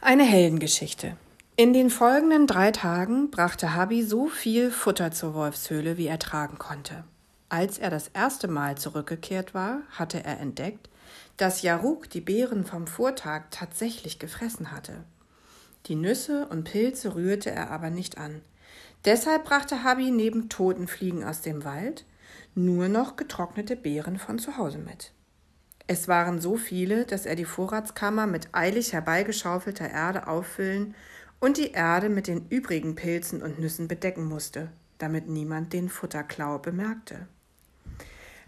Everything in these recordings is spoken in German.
Eine Heldengeschichte. In den folgenden drei Tagen brachte Habi so viel Futter zur Wolfshöhle, wie er tragen konnte. Als er das erste Mal zurückgekehrt war, hatte er entdeckt, dass Jaruk die Beeren vom Vortag tatsächlich gefressen hatte. Die Nüsse und Pilze rührte er aber nicht an. Deshalb brachte Habi neben toten Fliegen aus dem Wald nur noch getrocknete Beeren von zu Hause mit. Es waren so viele, dass er die Vorratskammer mit eilig herbeigeschaufelter Erde auffüllen und die Erde mit den übrigen Pilzen und Nüssen bedecken musste, damit niemand den Futterklau bemerkte.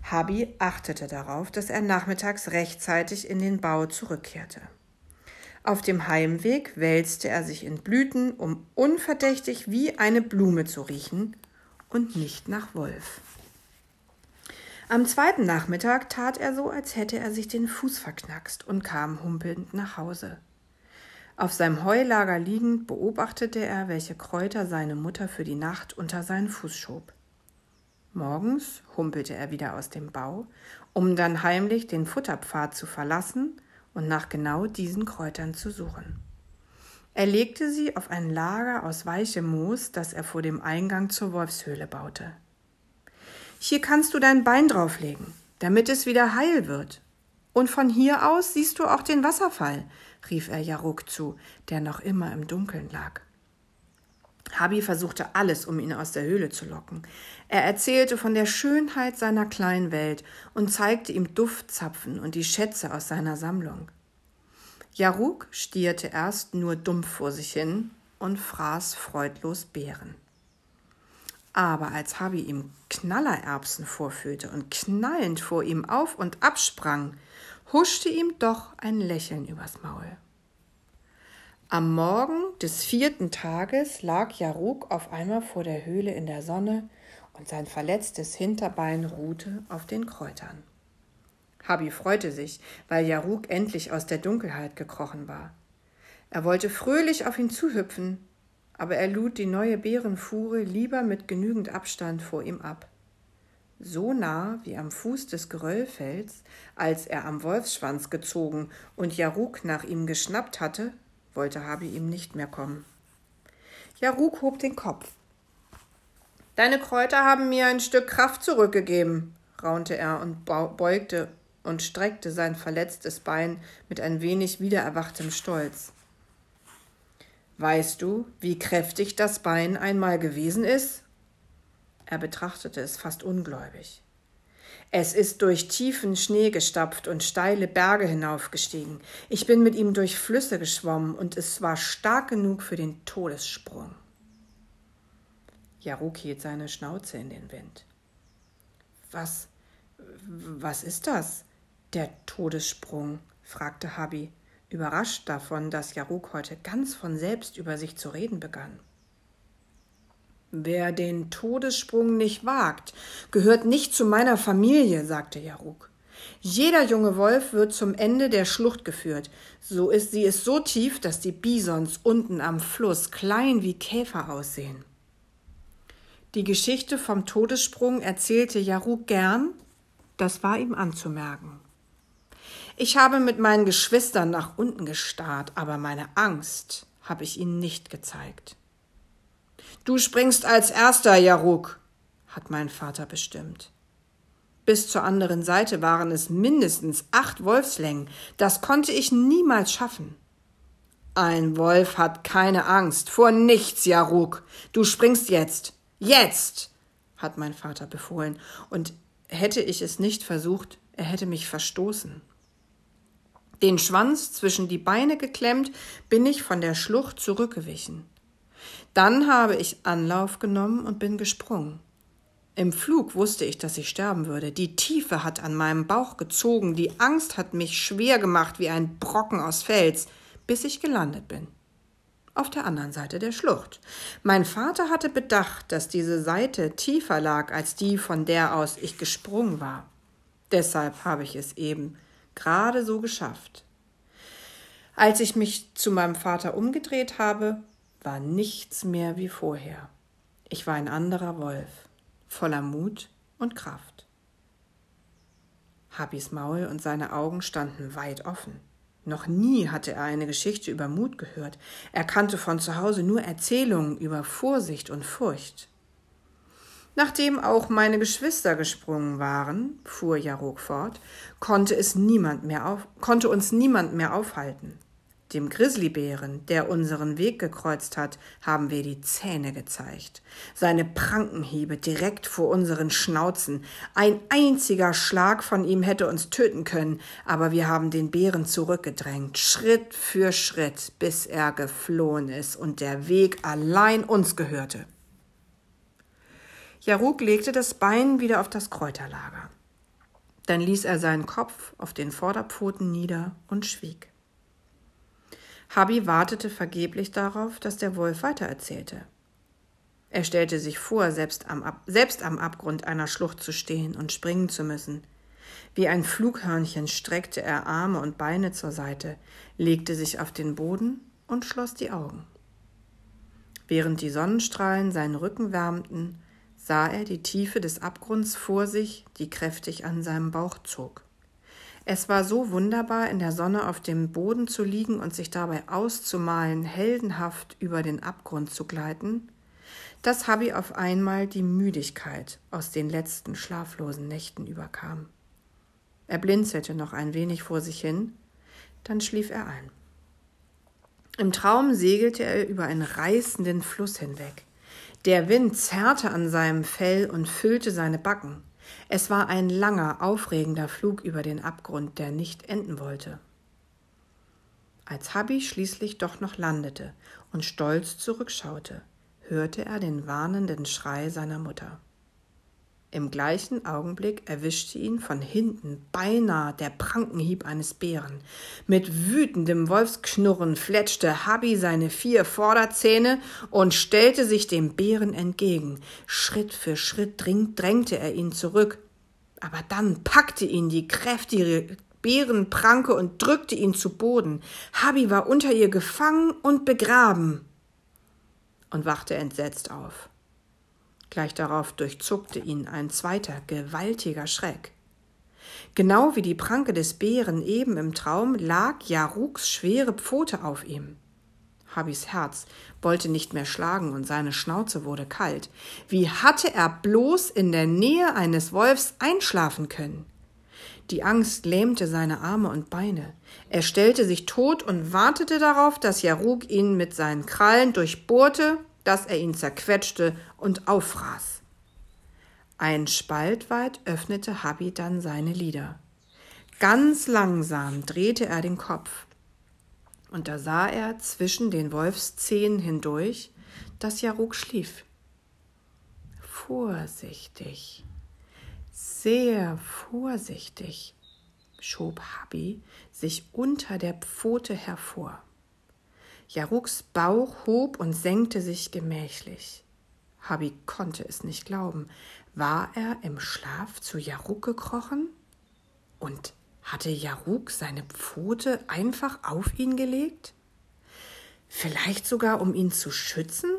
Habi achtete darauf, dass er nachmittags rechtzeitig in den Bau zurückkehrte. Auf dem Heimweg wälzte er sich in Blüten, um unverdächtig wie eine Blume zu riechen und nicht nach Wolf. Am zweiten Nachmittag tat er so, als hätte er sich den Fuß verknackst und kam humpelnd nach Hause. Auf seinem Heulager liegend beobachtete er, welche Kräuter seine Mutter für die Nacht unter seinen Fuß schob. Morgens humpelte er wieder aus dem Bau, um dann heimlich den Futterpfad zu verlassen und nach genau diesen Kräutern zu suchen. Er legte sie auf ein Lager aus weichem Moos, das er vor dem Eingang zur Wolfshöhle baute. Hier kannst du dein Bein drauflegen, damit es wieder heil wird. Und von hier aus siehst du auch den Wasserfall, rief er Jaruk zu, der noch immer im Dunkeln lag. Habi versuchte alles, um ihn aus der Höhle zu locken. Er erzählte von der Schönheit seiner kleinen Welt und zeigte ihm Duftzapfen und die Schätze aus seiner Sammlung. Jaruk stierte erst nur dumpf vor sich hin und fraß freudlos Beeren. Aber als Habi ihm Knallererbsen vorführte und knallend vor ihm auf und absprang, huschte ihm doch ein Lächeln übers Maul. Am Morgen des vierten Tages lag Jaruk auf einmal vor der Höhle in der Sonne und sein verletztes Hinterbein ruhte auf den Kräutern. Habi freute sich, weil Jaruk endlich aus der Dunkelheit gekrochen war. Er wollte fröhlich auf ihn zuhüpfen, aber er lud die neue Bärenfuhre lieber mit genügend Abstand vor ihm ab. So nah wie am Fuß des Geröllfelds, als er am Wolfsschwanz gezogen und Jaruk nach ihm geschnappt hatte, wollte Habi ihm nicht mehr kommen. Jaruk hob den Kopf. Deine Kräuter haben mir ein Stück Kraft zurückgegeben, raunte er und beugte und streckte sein verletztes Bein mit ein wenig wiedererwachtem Stolz. Weißt du, wie kräftig das Bein einmal gewesen ist? Er betrachtete es fast ungläubig. Es ist durch tiefen Schnee gestapft und steile Berge hinaufgestiegen. Ich bin mit ihm durch Flüsse geschwommen und es war stark genug für den Todessprung. Jaruk hielt seine Schnauze in den Wind. Was, was ist das? Der Todessprung? fragte Habi überrascht davon, dass Jaruk heute ganz von selbst über sich zu reden begann. Wer den Todessprung nicht wagt, gehört nicht zu meiner Familie, sagte Jaruk. Jeder junge Wolf wird zum Ende der Schlucht geführt. So ist sie es so tief, dass die Bisons unten am Fluss klein wie Käfer aussehen. Die Geschichte vom Todessprung erzählte Jaruk gern, das war ihm anzumerken. Ich habe mit meinen Geschwistern nach unten gestarrt, aber meine Angst habe ich ihnen nicht gezeigt. Du springst als erster, Jaruk, hat mein Vater bestimmt. Bis zur anderen Seite waren es mindestens acht Wolfslängen. Das konnte ich niemals schaffen. Ein Wolf hat keine Angst vor nichts, Jaruk. Du springst jetzt. Jetzt! hat mein Vater befohlen, und hätte ich es nicht versucht, er hätte mich verstoßen. Den Schwanz zwischen die Beine geklemmt, bin ich von der Schlucht zurückgewichen. Dann habe ich Anlauf genommen und bin gesprungen. Im Flug wusste ich, dass ich sterben würde. Die Tiefe hat an meinem Bauch gezogen, die Angst hat mich schwer gemacht wie ein Brocken aus Fels, bis ich gelandet bin. Auf der anderen Seite der Schlucht. Mein Vater hatte bedacht, dass diese Seite tiefer lag als die, von der aus ich gesprungen war. Deshalb habe ich es eben gerade so geschafft. Als ich mich zu meinem Vater umgedreht habe, war nichts mehr wie vorher. Ich war ein anderer Wolf, voller Mut und Kraft. Habis Maul und seine Augen standen weit offen. Noch nie hatte er eine Geschichte über Mut gehört. Er kannte von zu Hause nur Erzählungen über Vorsicht und Furcht. Nachdem auch meine Geschwister gesprungen waren, fuhr Jarok fort, konnte, es niemand mehr auf, konnte uns niemand mehr aufhalten. Dem Grizzlybären, der unseren Weg gekreuzt hat, haben wir die Zähne gezeigt. Seine Prankenhiebe direkt vor unseren Schnauzen. Ein einziger Schlag von ihm hätte uns töten können, aber wir haben den Bären zurückgedrängt, Schritt für Schritt, bis er geflohen ist und der Weg allein uns gehörte. Jaruk legte das Bein wieder auf das Kräuterlager. Dann ließ er seinen Kopf auf den Vorderpfoten nieder und schwieg. Habi wartete vergeblich darauf, dass der Wolf weitererzählte. Er stellte sich vor, selbst am, Ab selbst am Abgrund einer Schlucht zu stehen und springen zu müssen. Wie ein Flughörnchen streckte er Arme und Beine zur Seite, legte sich auf den Boden und schloss die Augen. Während die Sonnenstrahlen seinen Rücken wärmten, sah er die Tiefe des Abgrunds vor sich, die kräftig an seinem Bauch zog. Es war so wunderbar, in der Sonne auf dem Boden zu liegen und sich dabei auszumalen, heldenhaft über den Abgrund zu gleiten, dass Habi auf einmal die Müdigkeit aus den letzten schlaflosen Nächten überkam. Er blinzelte noch ein wenig vor sich hin, dann schlief er ein. Im Traum segelte er über einen reißenden Fluss hinweg. Der Wind zerrte an seinem Fell und füllte seine Backen. Es war ein langer, aufregender Flug über den Abgrund, der nicht enden wollte. Als Habi schließlich doch noch landete und stolz zurückschaute, hörte er den warnenden Schrei seiner Mutter. Im gleichen Augenblick erwischte ihn von hinten beinahe der Prankenhieb eines Bären. Mit wütendem Wolfsknurren fletschte Habi seine vier Vorderzähne und stellte sich dem Bären entgegen. Schritt für Schritt drängte er ihn zurück. Aber dann packte ihn die kräftige Bärenpranke und drückte ihn zu Boden. Habi war unter ihr gefangen und begraben und wachte entsetzt auf. Gleich darauf durchzuckte ihn ein zweiter, gewaltiger Schreck. Genau wie die Pranke des Bären eben im Traum lag Jaruks schwere Pfote auf ihm. Habis Herz wollte nicht mehr schlagen und seine Schnauze wurde kalt. Wie hatte er bloß in der Nähe eines Wolfs einschlafen können? Die Angst lähmte seine Arme und Beine. Er stellte sich tot und wartete darauf, dass Jaruk ihn mit seinen Krallen durchbohrte dass er ihn zerquetschte und auffraß. Ein Spalt weit öffnete Habi dann seine Lider. Ganz langsam drehte er den Kopf, und da sah er zwischen den Wolfszähnen hindurch, dass Jaruk schlief. Vorsichtig, sehr vorsichtig schob Habi sich unter der Pfote hervor. Jaruks Bauch hob und senkte sich gemächlich. Habi konnte es nicht glauben. War er im Schlaf zu Jaruk gekrochen? Und hatte Jaruk seine Pfote einfach auf ihn gelegt? Vielleicht sogar, um ihn zu schützen?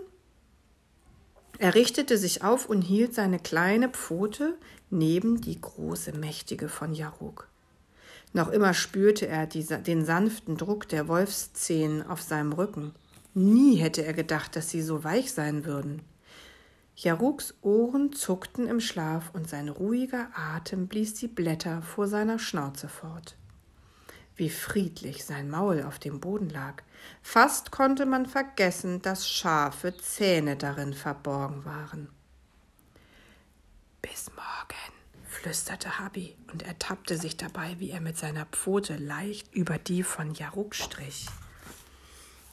Er richtete sich auf und hielt seine kleine Pfote neben die große, mächtige von Jaruk. Noch immer spürte er die, den sanften Druck der Wolfszähnen auf seinem Rücken. Nie hätte er gedacht, dass sie so weich sein würden. Jaruks Ohren zuckten im Schlaf und sein ruhiger Atem blies die Blätter vor seiner Schnauze fort. Wie friedlich sein Maul auf dem Boden lag. Fast konnte man vergessen, dass scharfe Zähne darin verborgen waren. Bis morgen, flüsterte Habi und ertappte sich dabei, wie er mit seiner Pfote leicht über die von Jaruk strich.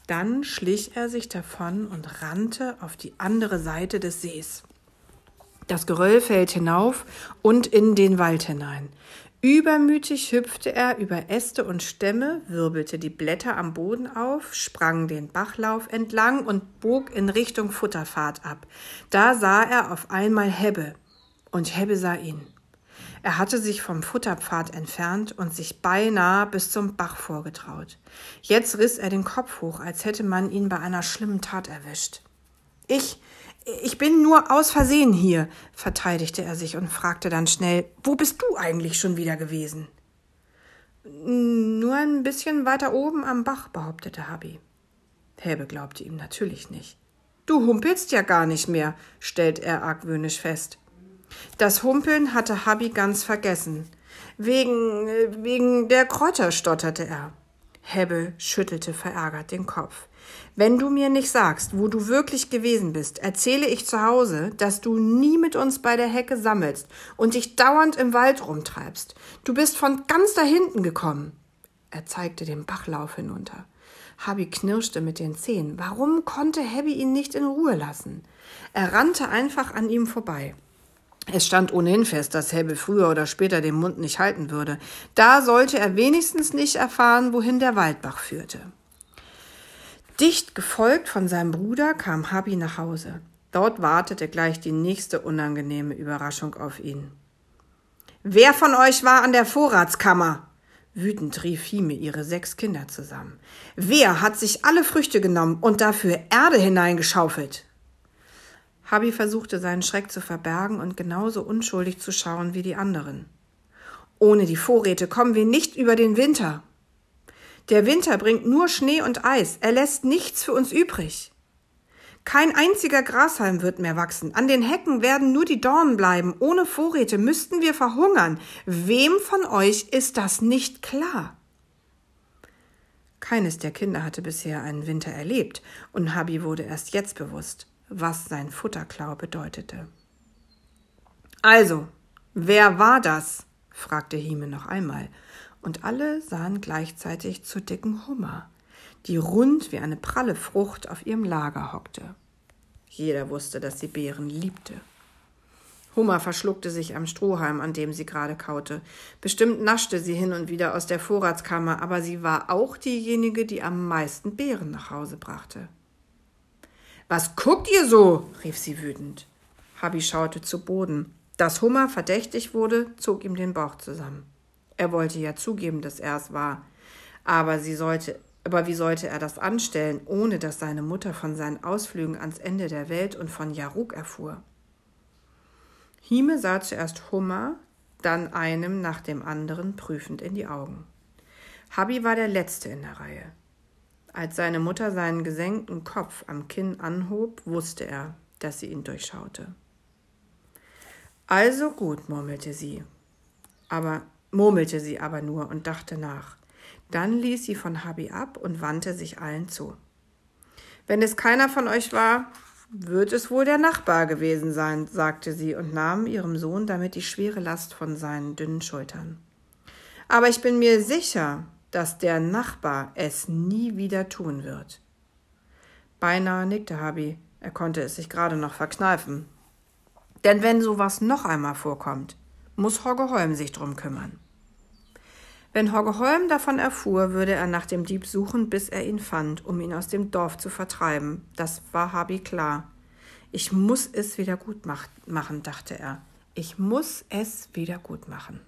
Dann schlich er sich davon und rannte auf die andere Seite des Sees. Das Geröll fällt hinauf und in den Wald hinein. Übermütig hüpfte er über Äste und Stämme, wirbelte die Blätter am Boden auf, sprang den Bachlauf entlang und bog in Richtung Futterfahrt ab. Da sah er auf einmal Hebbe, und Hebbe sah ihn. Er hatte sich vom Futterpfad entfernt und sich beinahe bis zum Bach vorgetraut. Jetzt riss er den Kopf hoch, als hätte man ihn bei einer schlimmen Tat erwischt. Ich, ich bin nur aus Versehen hier, verteidigte er sich und fragte dann schnell, wo bist du eigentlich schon wieder gewesen? Nur ein bisschen weiter oben am Bach, behauptete Habi. Helbe glaubte ihm natürlich nicht. Du humpelst ja gar nicht mehr, stellt er argwöhnisch fest. Das Humpeln hatte Habi ganz vergessen. Wegen, wegen der Kräuter, stotterte er. Hebbe schüttelte verärgert den Kopf. Wenn du mir nicht sagst, wo du wirklich gewesen bist, erzähle ich zu Hause, dass du nie mit uns bei der Hecke sammelst und dich dauernd im Wald rumtreibst. Du bist von ganz da hinten gekommen. Er zeigte den Bachlauf hinunter. Habi knirschte mit den Zähnen. Warum konnte Hebby ihn nicht in Ruhe lassen? Er rannte einfach an ihm vorbei. Es stand ohnehin fest, dass Hebbe früher oder später den Mund nicht halten würde. Da sollte er wenigstens nicht erfahren, wohin der Waldbach führte. Dicht gefolgt von seinem Bruder kam Habi nach Hause. Dort wartete gleich die nächste unangenehme Überraschung auf ihn. Wer von euch war an der Vorratskammer? Wütend rief Hime ihre sechs Kinder zusammen. Wer hat sich alle Früchte genommen und dafür Erde hineingeschaufelt? Habi versuchte seinen Schreck zu verbergen und genauso unschuldig zu schauen wie die anderen. Ohne die Vorräte kommen wir nicht über den Winter. Der Winter bringt nur Schnee und Eis, er lässt nichts für uns übrig. Kein einziger Grashalm wird mehr wachsen. An den Hecken werden nur die Dornen bleiben. Ohne Vorräte müssten wir verhungern. Wem von euch ist das nicht klar? Keines der Kinder hatte bisher einen Winter erlebt, und Habi wurde erst jetzt bewusst, was sein Futterklau bedeutete. Also, wer war das? fragte Hime noch einmal, und alle sahen gleichzeitig zur dicken Hummer, die rund wie eine pralle Frucht auf ihrem Lager hockte. Jeder wusste, dass sie Beeren liebte. Hummer verschluckte sich am Strohhalm, an dem sie gerade kaute. Bestimmt naschte sie hin und wieder aus der Vorratskammer, aber sie war auch diejenige, die am meisten Beeren nach Hause brachte. Was guckt ihr so? rief sie wütend. Habi schaute zu Boden. Dass Hummer verdächtig wurde, zog ihm den Bauch zusammen. Er wollte ja zugeben, dass er es war. Aber sie sollte aber wie sollte er das anstellen, ohne dass seine Mutter von seinen Ausflügen ans Ende der Welt und von Jaruk erfuhr? Hime sah zuerst Hummer, dann einem nach dem anderen prüfend in die Augen. Habi war der Letzte in der Reihe. Als seine Mutter seinen gesenkten Kopf am Kinn anhob, wusste er, dass sie ihn durchschaute. Also gut, murmelte sie, aber murmelte sie aber nur und dachte nach. Dann ließ sie von Habi ab und wandte sich allen zu. Wenn es keiner von euch war, wird es wohl der Nachbar gewesen sein, sagte sie und nahm ihrem Sohn damit die schwere Last von seinen dünnen Schultern. Aber ich bin mir sicher, dass der Nachbar es nie wieder tun wird. Beinahe nickte Habi, er konnte es sich gerade noch verkneifen. Denn wenn sowas noch einmal vorkommt, muss Hogge Holm sich drum kümmern. Wenn Hogge Holm davon erfuhr, würde er nach dem Dieb suchen, bis er ihn fand, um ihn aus dem Dorf zu vertreiben. Das war Habi klar. Ich muss es wieder gut machen, dachte er. Ich muss es wieder gut machen.